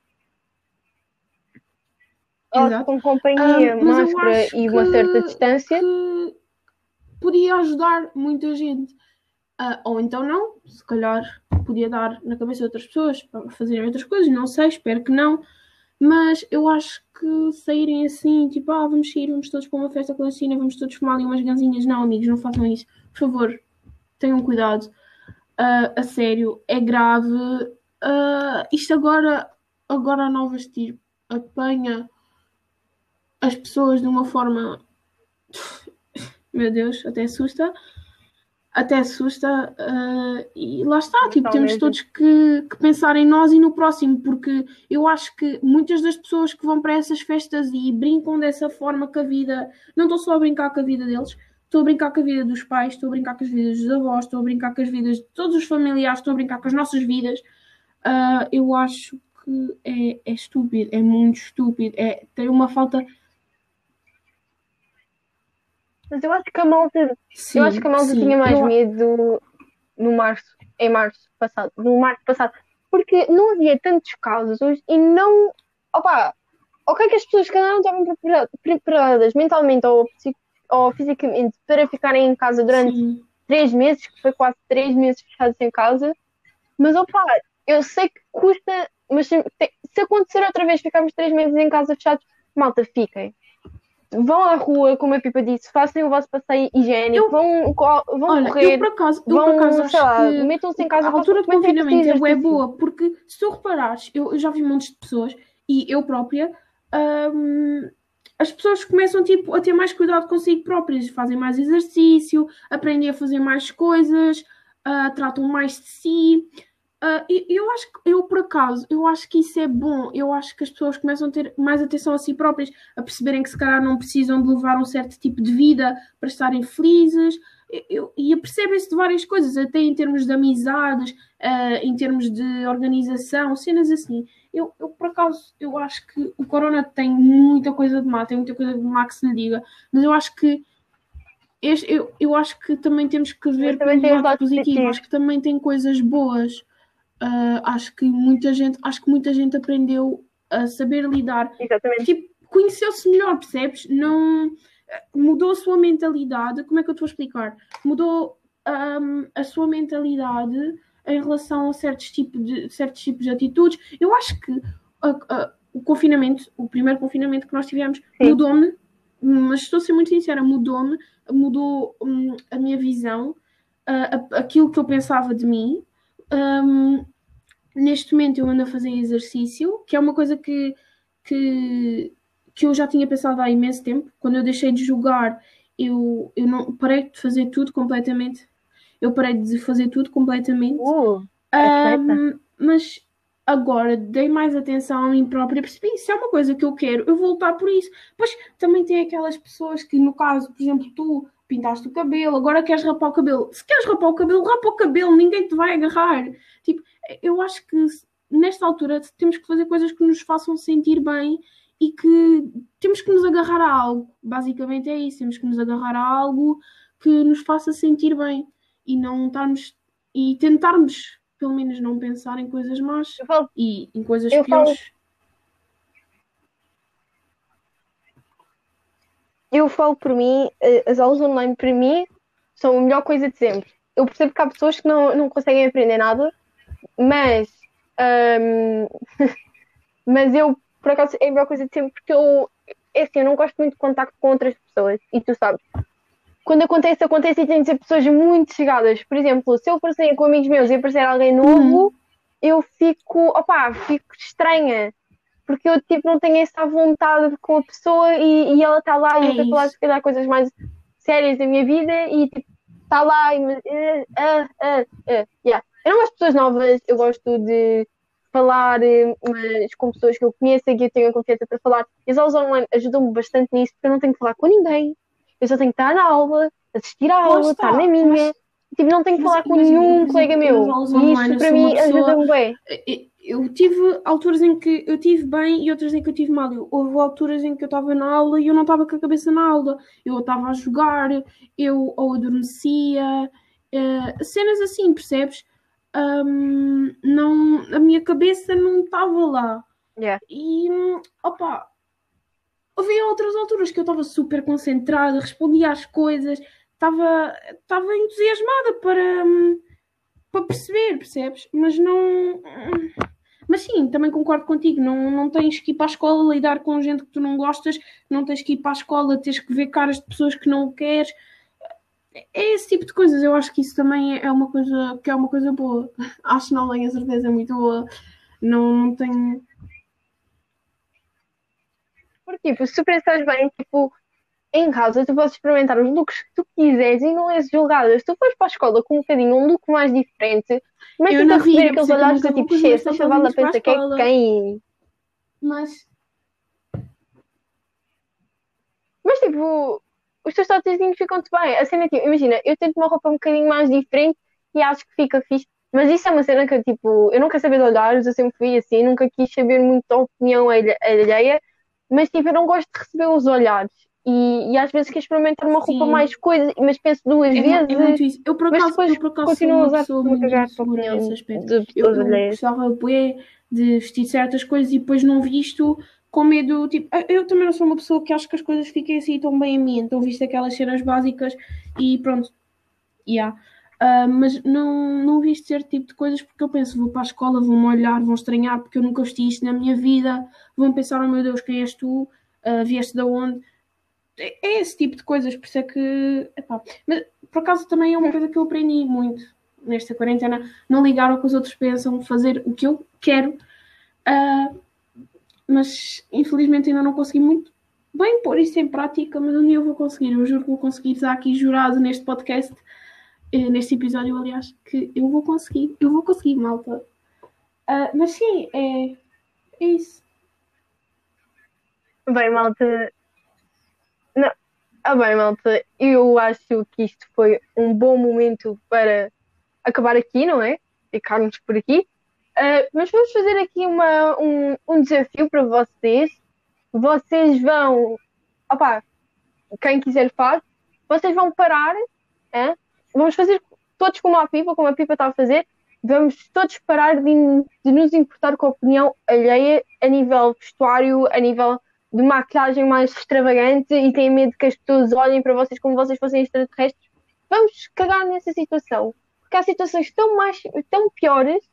Exato. com companhia, Ah, mas eu máscara e uma que- certa distância. que podia ajudar muita gente. Ah, ou então não, se calhar podia dar na cabeça de outras pessoas para fazerem outras coisas, não sei, espero que não. Mas eu acho que saírem assim, tipo, ah, vamos sair, vamos todos para uma festa clandestina, vamos todos fumar ali umas ganzinhas. Não, amigos, não façam isso. Por favor, tenham cuidado. Uh, a sério, é grave. Uh, isto agora, agora a nova estirpe apanha as pessoas de uma forma. Meu Deus, até assusta até assusta uh, e lá está, tipo, temos todos que, que, pensar em nós e no próximo, porque eu acho que muitas das pessoas que vão para essas festas e brincam dessa forma com a vida, não estou só a brincar com a vida deles, estou a brincar com a vida dos pais, estou a brincar com as vidas dos avós, estou a brincar com as vidas de todos os familiares, estou a brincar com as nossas vidas, uh, eu acho que é, é estúpido, é muito estúpido, é, tem uma falta mas eu acho que a malta, sim, eu acho que a malta sim. tinha mais eu... medo no março, em março passado, no março passado, porque não havia tantos casos e não, opa, ok que as pessoas que não estavam preparadas mentalmente ou, ou, fisicamente para ficarem em casa durante sim. três meses, que foi quase três meses fechados em casa, mas opa, eu sei que custa, mas se, se acontecer outra vez ficarmos três meses em casa fechados, malta, fiquem vão à rua, como a Pipa disse, façam o vosso passeio higiênico, eu, vão, vão olha, correr, eu por acaso, eu vão, por acaso lá, metam-se em casa. A altura de confinamento é, é boa, porque se tu reparares, eu, eu já vi montes de pessoas, e eu própria, hum, as pessoas começam tipo, a ter mais cuidado consigo próprias, fazem mais exercício, aprendem a fazer mais coisas, uh, tratam mais de si. Uh, eu acho que eu por acaso, eu acho que isso é bom. Eu acho que as pessoas começam a ter mais atenção a si próprias, a perceberem que se calhar não precisam de levar um certo tipo de vida para estarem felizes. Eu, e percebem-se de várias coisas, até em termos de amizades, uh, em termos de organização, cenas assim. Eu, eu, por acaso, eu acho que o Corona tem muita coisa de má, tem muita coisa de má que se lhe diga, mas eu acho que este, eu, eu acho que também temos que ver pelo lado positivo, acho que também tem coisas boas uh, acho que muita gente, acho que muita gente aprendeu a saber lidar. Exatamente. Tipo, conheceu-se melhor, percebes? Não mudou a sua mentalidade. Como é que eu te vou explicar? Mudou um, a sua mentalidade em relação a certos tipos de, certos tipos de atitudes. Eu acho que o confinamento, o primeiro confinamento que nós tivemos, mudou-me, mas estou a ser muito sincera, mudou-me, mudou um, a minha visão, uh, aquilo que eu pensava de mim. Um, neste momento eu ando a fazer exercício, que é uma coisa que, que, que eu já tinha pensado há imenso tempo. Quando eu deixei de jogar, eu, eu não parei de fazer tudo completamente. Eu parei de fazer tudo completamente. Uh, um, mas agora dei mais atenção a mim própria, percebi se é uma coisa que eu quero, eu vou lutar por isso. Pois também tem aquelas pessoas que, no caso, por exemplo, tu pintaste o cabelo, agora queres rapar o cabelo. Se queres rapar o cabelo, rapa o cabelo, ninguém te vai agarrar. Tipo, eu acho que nesta altura temos que fazer coisas que nos façam sentir bem e que temos que nos agarrar a algo. Basicamente é isso, temos que nos agarrar a algo que nos faça sentir bem e não estarmos e tentarmos pelo menos não pensar em coisas más falo, e em coisas piores. Falo, eu falo por mim, eh, as aulas online para mim são a melhor coisa de sempre. Eu percebo que há pessoas que não, não conseguem aprender nada mas, um, [laughs] mas eu, por acaso, é a melhor coisa de sempre porque eu, é assim, eu não gosto muito de contacto com outras pessoas e tu sabes. Quando acontece, acontece e tem de ser pessoas muito chegadas. Por exemplo, se eu for sair com amigos meus e aparecer alguém novo, uhum. eu fico, opá, fico estranha. Porque eu tipo, não tenho essa vontade com a pessoa e, e ela está lá e é eu estou a falar se calhar coisas mais sérias da minha vida e tipo, está lá e uh, yeah. Eu não gosto de pessoas novas, eu gosto de falar, eh, mas com pessoas que eu conheço e que eu tenho confiança para falar. E as aulas online ajudam-me bastante nisso, porque eu não tenho que falar com ninguém. Eu só tenho que estar na aula, assistir à aula, estar na minha. Mas, tipo, não tenho que falar com nenhum colega meu. E isto para mim ajuda-me bem. Eu tive alturas em que eu tive bem e outras em que eu tive mal. Houve alturas em que eu estava na aula e eu não estava com a cabeça na aula. Eu estava a jogar, eu ou adormecia, uh, cenas assim, percebes? Um, não, a minha cabeça não estava lá. Yeah. E opa, havia outras alturas que eu estava super concentrada, respondia às coisas, estava entusiasmada para, para perceber, percebes? Mas não. Mas sim, também concordo contigo. Não, não tens que ir para a escola lidar com gente que tu não gostas, não tens que ir para a escola, tens que ver caras de pessoas que não queres. É esse tipo de coisas. Eu acho que isso também é uma coisa que é uma coisa boa. [laughs] Acho não tenho a certeza muito boa. Não, não tenho. Porque, tipo, se tu pensares bem, tipo, em casa tu podes experimentar os looks que tu quiseres e não és julgada. Se tu fores para a escola com um bocadinho um look mais diferente, mas tu a receber aqueles que olhares do tipo, cheio, esta chavala pensa que é quem? Mas Mas tipo, os teus totezinhos ficam-te bem. A cena é tipo, imagina, eu tento uma roupa um bocadinho mais diferente e acho que fica fixe. Mas isso é uma cena que, tipo, eu nunca sabia de olhares, eu sempre fui assim, nunca quis saber muito da opinião alhe- alheia, mas tipo, eu não gosto de receber os olhares. E, e às vezes quero experimentar uma roupa Sim. mais coisa, mas penso duas é, é vezes, muito isso. Eu por acaso, eu por acaso sou continuo a uma usar pessoa muito a opinião nesse aspecto. de Eu, eu gostava bué de vestir certas coisas e depois não visto com medo, tipo, eu também não sou uma pessoa que acho que as coisas fiquem assim tão bem a mim, então visto aquelas cenas básicas e pronto, yeah. Ah, mas não, não visto certo tipo de coisas porque eu penso, vou para a escola, vão-me olhar, vão estranhar porque eu nunca vesti isto na minha vida, vão pensar, oh meu Deus, quem és tu? Ah, vieste de onde? É é esse tipo de coisas, por isso é que. epá. Mas por acaso também é uma coisa que eu aprendi muito nesta quarentena: não ligar ao que os outros pensam, fazer o que eu quero. Ah, mas infelizmente ainda não consegui muito bem pôr isso em prática, mas um dia eu vou conseguir. Eu juro que vou conseguir estar aqui jurado neste podcast, eh, neste episódio, aliás, que eu vou conseguir. Eu vou conseguir, malta. Ah, mas sim, é, é isso. Bem, malta. Não. Ah, bem, malta. Eu acho que isto foi um bom momento para acabar aqui, não é? Ficarmos por aqui. Ah, mas vamos fazer aqui uma, um, um desafio para vocês. Vocês vão. Opá, quem quiser faz. Vocês vão parar. hã? Vamos fazer todos como a Pipa, como a Pipa está a fazer. Vamos todos parar de, de nos importar com a opinião alheia a nível vestuário, a nível de maquilhagem mais extravagante e têm medo que as pessoas olhem para vocês como vocês fossem extraterrestres. Vamos cagar nessa situação. Porque há situações tão, mais, tão piores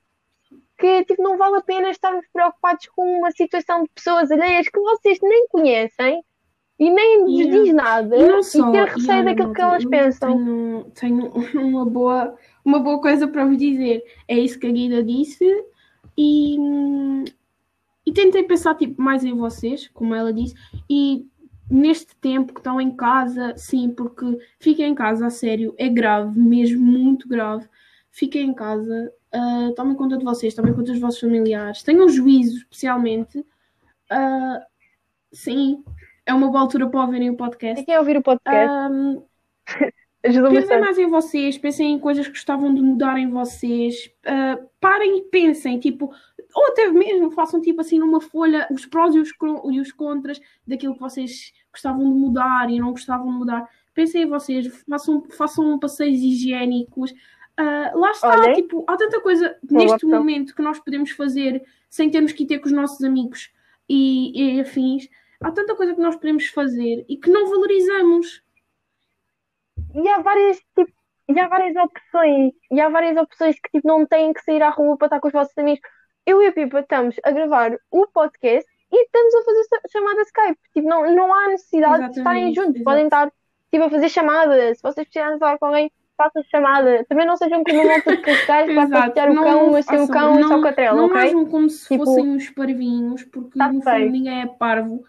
que tipo, não vale a pena estarmos preocupados com uma situação de pessoas alheias que vocês nem conhecem e nem Yeah. diz nada E só, e ter receio olha, daquilo que elas pensam. Tenho, tenho uma, boa, uma boa coisa para vos dizer. É isso que a Guida disse. E, e tentei pensar tipo, mais em vocês, como ela disse. E neste tempo que estão em casa, sim, porque fiquem em casa, a sério, é grave, mesmo muito grave. Fiquem em casa, ah, tomem conta de vocês, tomem conta dos vossos familiares, tenham juízo, especialmente. Ah, sim, é uma boa altura para ouvirem o podcast. Quem ouvir o podcast [laughs] Ahm, ajuda pensem mais em vocês, pensem em coisas que gostavam de mudar em vocês. Ah, parem e pensem, tipo, ou até mesmo façam tipo assim numa folha os prós e os, e os contras daquilo que vocês gostavam de mudar e não gostavam de mudar. Pensem em vocês, façam, façam passeios higiênicos. Ah, lá está, Olhem. tipo, há tanta coisa Boa neste opção. momento que nós podemos fazer sem termos que ir ter com os nossos amigos e, e afins. Há tanta coisa que nós podemos fazer e que não valorizamos. E há várias, tipo, e há várias opções. E há várias opções que tipo, não têm que sair à rua para estar com os vossos amigos. Eu e a Pipa estamos a gravar o podcast e estamos a fazer cha- chamada Skype. Tipo, não, não há necessidade de estarem Exatamente, juntos. exato. Podem estar tipo, a fazer chamada. Se vocês precisarem falar com alguém, façam chamada. Também não sejam como [laughs] de cascais para passear o Não cão, mas sem o cão e só não- o catrelo, Não ok? ajam como se Tipo, fossem uns parvinhos, porque tá no fundo ninguém é parvo.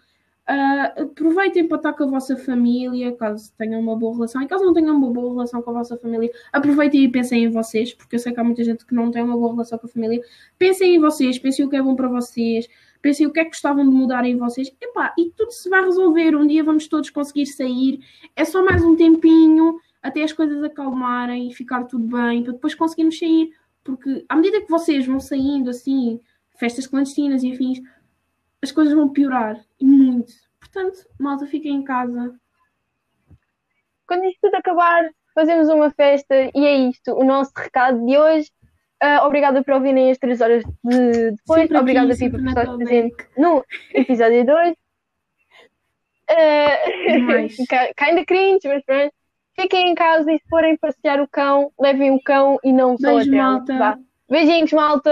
Ah, aproveitem para estar com a vossa família, caso tenham uma boa relação. E caso não tenham uma boa relação com a vossa família, aproveitem e pensem em vocês, porque eu sei que há muita gente que não tem uma boa relação com a família. Pensem em vocês, pensem o que é bom para vocês, pensem o que é que gostavam de mudar em vocês. Epá, e tudo se vai resolver. Um dia vamos todos conseguir sair. É só mais um tempinho até as coisas acalmarem e ficar tudo bem, para depois conseguirmos sair. Porque à medida que vocês vão saindo assim, festas clandestinas e afins, as coisas vão piorar e muito. Portanto, malta, fiquem em casa. Quando isto tudo acabar, fazemos uma festa e é isto. O nosso recado de hoje. Ah, obrigada por ouvirem as 3 horas de depois. Sempre aqui, obrigada, sempre por estar presente no episódio 2. Demais. Kinda cringe, mas pronto. Fiquem em casa e se forem passear o cão, levem o cão e não só Beijo, tela. malta. Beijinhos, malta.